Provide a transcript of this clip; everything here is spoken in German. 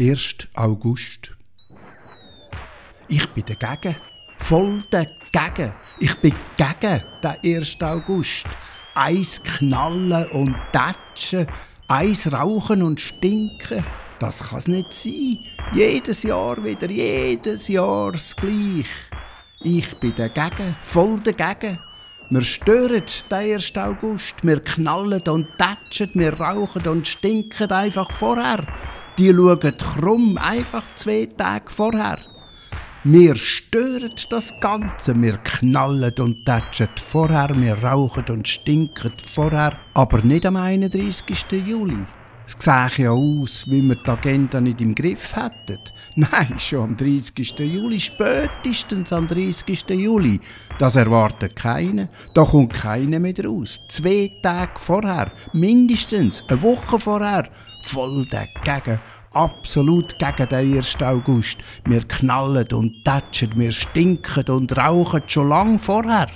1. August. Ich bin dagegen. Voll dagegen. Ich bin gegen den 1. August. Eis knallen und tätschen, Eis rauchen und stinken, das kann's nicht sein. Jedes Jahr wieder, jedes Jahr das Gleiche. Ich bin dagegen, voll dagegen. Wir stören den 1. August. Wir knallen und tätschen, wir rauchen und stinken einfach vorher. Die schauen krumm, einfach zwei Tage vorher. Wir stören das Ganze, wir knallen und tätschen vorher, wir rauchen und stinken vorher, aber nicht am 31. Juli. Es sieht ja aus, wie wir die Agenda nicht im Griff hätten. Nein, schon am 30. Juli, spätestens am 30. Juli. Das erwartet keiner. Da kommt keiner mehr raus. Zwei Tage vorher, mindestens eine Woche vorher, voll dagegen absolut gegen den 1. August. Wir knallen und tätschen, wir stinken und rauchen schon lang vorher.